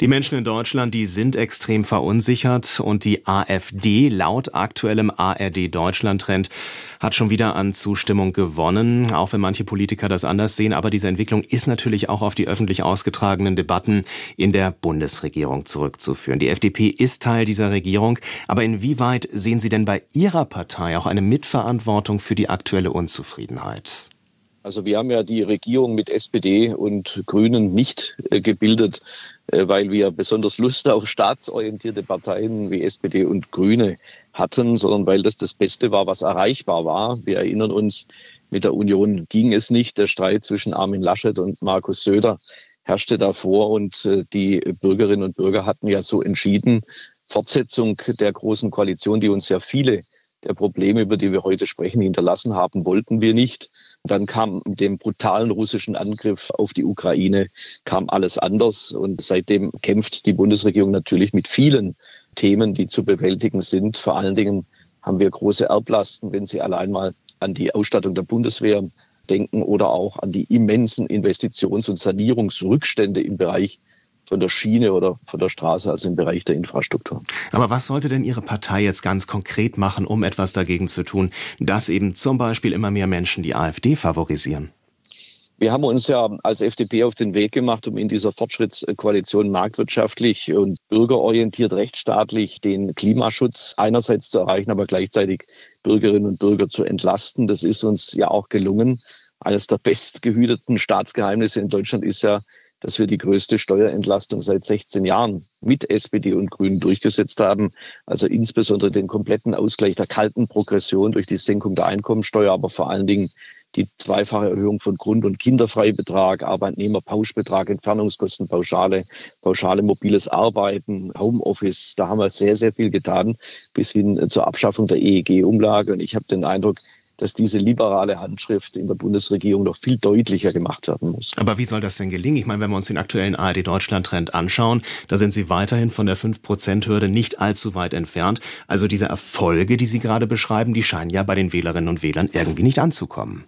Die Menschen in Deutschland, die sind extrem verunsichert und die AfD laut aktuellem ARD Deutschland Trend hat schon wieder an Zustimmung gewonnen, auch wenn manche Politiker das anders sehen. Aber diese Entwicklung ist natürlich auch auf die öffentlich ausgetragenen Debatten in der Bundesregierung zurückzuführen. Die FDP ist Teil dieser Regierung. Aber inwieweit sehen Sie denn bei Ihrer Partei auch eine Mitverantwortung für die aktuelle Unzufriedenheit? Also wir haben ja die Regierung mit SPD und Grünen nicht äh, gebildet, äh, weil wir besonders Lust auf staatsorientierte Parteien wie SPD und Grüne hatten, sondern weil das das Beste war, was erreichbar war. Wir erinnern uns, mit der Union ging es nicht. Der Streit zwischen Armin Laschet und Markus Söder herrschte davor und äh, die Bürgerinnen und Bürger hatten ja so entschieden, Fortsetzung der großen Koalition, die uns ja viele der Probleme, über die wir heute sprechen, hinterlassen haben, wollten wir nicht. Dann kam dem brutalen russischen Angriff auf die Ukraine, kam alles anders. Und seitdem kämpft die Bundesregierung natürlich mit vielen Themen, die zu bewältigen sind. Vor allen Dingen haben wir große Erblasten, wenn Sie allein mal an die Ausstattung der Bundeswehr denken oder auch an die immensen Investitions- und Sanierungsrückstände im Bereich von der Schiene oder von der Straße, also im Bereich der Infrastruktur. Aber was sollte denn Ihre Partei jetzt ganz konkret machen, um etwas dagegen zu tun, dass eben zum Beispiel immer mehr Menschen die AfD favorisieren? Wir haben uns ja als FDP auf den Weg gemacht, um in dieser Fortschrittskoalition marktwirtschaftlich und bürgerorientiert rechtsstaatlich den Klimaschutz einerseits zu erreichen, aber gleichzeitig Bürgerinnen und Bürger zu entlasten. Das ist uns ja auch gelungen. Eines der bestgehüteten Staatsgeheimnisse in Deutschland ist ja, dass wir die größte Steuerentlastung seit 16 Jahren mit SPD und Grünen durchgesetzt haben. Also insbesondere den kompletten Ausgleich der kalten Progression durch die Senkung der Einkommensteuer, aber vor allen Dingen die zweifache Erhöhung von Grund- und Kinderfreibetrag, Arbeitnehmerpauschbetrag, Entfernungskostenpauschale, pauschale mobiles Arbeiten, Homeoffice. Da haben wir sehr, sehr viel getan, bis hin zur Abschaffung der EEG-Umlage. Und ich habe den Eindruck, dass diese liberale Handschrift in der Bundesregierung noch viel deutlicher gemacht werden muss. Aber wie soll das denn gelingen? Ich meine, wenn wir uns den aktuellen ARD-Deutschland-Trend anschauen, da sind Sie weiterhin von der 5-Prozent-Hürde nicht allzu weit entfernt. Also diese Erfolge, die Sie gerade beschreiben, die scheinen ja bei den Wählerinnen und Wählern irgendwie nicht anzukommen.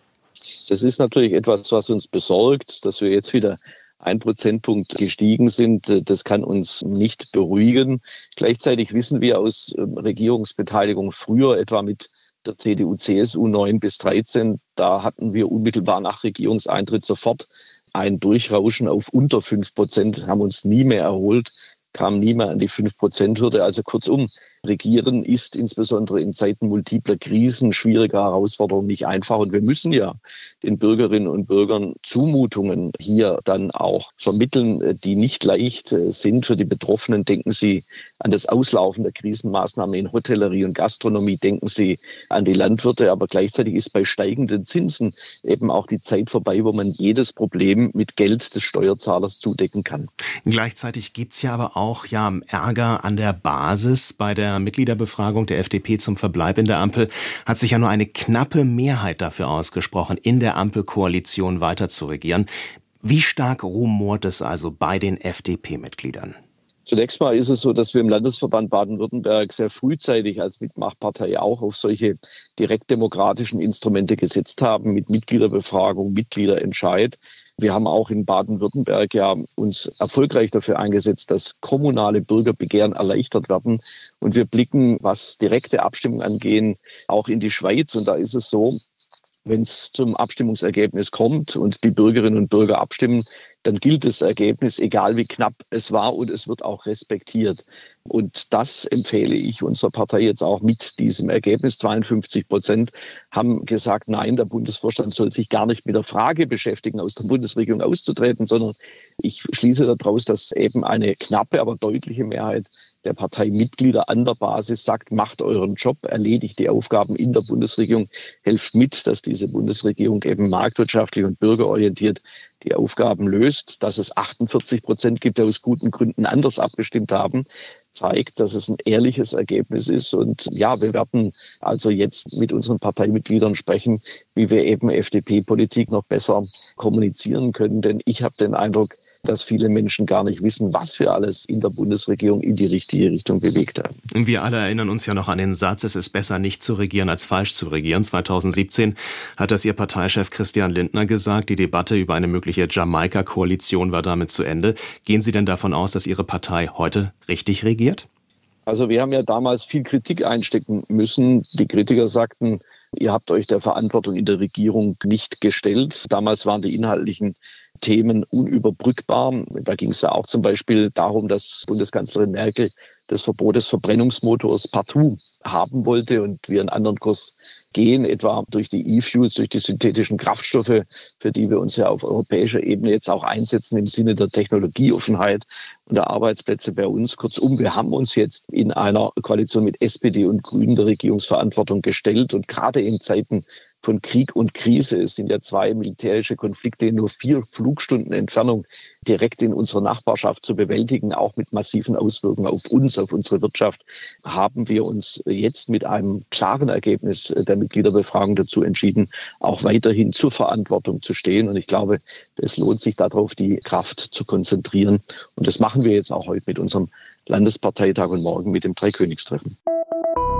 Das ist natürlich etwas, was uns besorgt, dass wir jetzt wieder ein Prozentpunkt gestiegen sind. Das kann uns nicht beruhigen. Gleichzeitig wissen wir aus ähm, Regierungsbeteiligung früher etwa mit der CDU, CSU 9 bis 13. Da hatten wir unmittelbar nach Regierungseintritt sofort ein Durchrauschen auf unter 5 Prozent, haben uns nie mehr erholt, kamen nie mehr an die 5 Prozent Hürde. Also kurzum, Regieren ist insbesondere in Zeiten multipler Krisen, schwieriger Herausforderungen nicht einfach. Und wir müssen ja den Bürgerinnen und Bürgern Zumutungen hier dann auch vermitteln, die nicht leicht äh, sind für die Betroffenen. Denken Sie an das Auslaufen der Krisenmaßnahmen in Hotellerie und Gastronomie, denken Sie an die Landwirte. Aber gleichzeitig ist bei steigenden Zinsen eben auch die Zeit vorbei, wo man jedes Problem mit Geld des Steuerzahlers zudecken kann. Gleichzeitig gibt's ja aber auch ja Ärger an der Basis bei der Mitgliederbefragung der FDP zum Verbleib in der Ampel hat sich ja nur eine knappe Mehrheit dafür ausgesprochen, in der Ampelkoalition weiter zu regieren. Wie stark rumort es also bei den FDP-Mitgliedern? Zunächst mal ist es so, dass wir im Landesverband Baden-Württemberg sehr frühzeitig als Mitmachpartei auch auf solche direktdemokratischen Instrumente gesetzt haben, mit Mitgliederbefragung, Mitgliederentscheid. Wir haben auch in Baden-Württemberg ja uns erfolgreich dafür eingesetzt, dass kommunale Bürgerbegehren erleichtert werden. Und wir blicken, was direkte Abstimmung angehen, auch in die Schweiz. Und da ist es so, wenn es zum Abstimmungsergebnis kommt und die Bürgerinnen und Bürger abstimmen, dann gilt das Ergebnis, egal wie knapp es war, und es wird auch respektiert. Und das empfehle ich unserer Partei jetzt auch mit diesem Ergebnis. 52 Prozent haben gesagt, nein, der Bundesvorstand soll sich gar nicht mit der Frage beschäftigen, aus der Bundesregierung auszutreten, sondern ich schließe daraus, dass eben eine knappe, aber deutliche Mehrheit der Parteimitglieder an der Basis sagt, macht euren Job, erledigt die Aufgaben in der Bundesregierung, helft mit, dass diese Bundesregierung eben marktwirtschaftlich und bürgerorientiert die Aufgaben löst. Dass es 48 Prozent gibt, die aus guten Gründen anders abgestimmt haben, zeigt, dass es ein ehrliches Ergebnis ist. Und ja, wir werden also jetzt mit unseren Parteimitgliedern sprechen, wie wir eben FDP-Politik noch besser kommunizieren können. Denn ich habe den Eindruck, dass viele Menschen gar nicht wissen, was wir alles in der Bundesregierung in die richtige Richtung bewegt haben. Wir alle erinnern uns ja noch an den Satz, es ist besser nicht zu regieren als falsch zu regieren. 2017 hat das Ihr Parteichef Christian Lindner gesagt. Die Debatte über eine mögliche Jamaika-Koalition war damit zu Ende. Gehen Sie denn davon aus, dass Ihre Partei heute richtig regiert? Also wir haben ja damals viel Kritik einstecken müssen. Die Kritiker sagten, ihr habt euch der Verantwortung in der Regierung nicht gestellt. Damals waren die inhaltlichen Themen unüberbrückbar. Da ging es ja auch zum Beispiel darum, dass Bundeskanzlerin Merkel das Verbot des Verbrennungsmotors partout haben wollte und wir einen anderen Kurs gehen, etwa durch die E-Fuels, durch die synthetischen Kraftstoffe, für die wir uns ja auf europäischer Ebene jetzt auch einsetzen im Sinne der Technologieoffenheit und der Arbeitsplätze bei uns. Kurzum, wir haben uns jetzt in einer Koalition mit SPD und Grünen der Regierungsverantwortung gestellt und gerade in Zeiten von Krieg und Krise. Es sind ja zwei militärische Konflikte in nur vier Flugstunden Entfernung direkt in unserer Nachbarschaft zu bewältigen, auch mit massiven Auswirkungen auf uns, auf unsere Wirtschaft, haben wir uns jetzt mit einem klaren Ergebnis der Mitgliederbefragung dazu entschieden, auch weiterhin zur Verantwortung zu stehen. Und ich glaube, es lohnt sich darauf, die Kraft zu konzentrieren. Und das machen wir jetzt auch heute mit unserem Landesparteitag und morgen mit dem Dreikönigstreffen.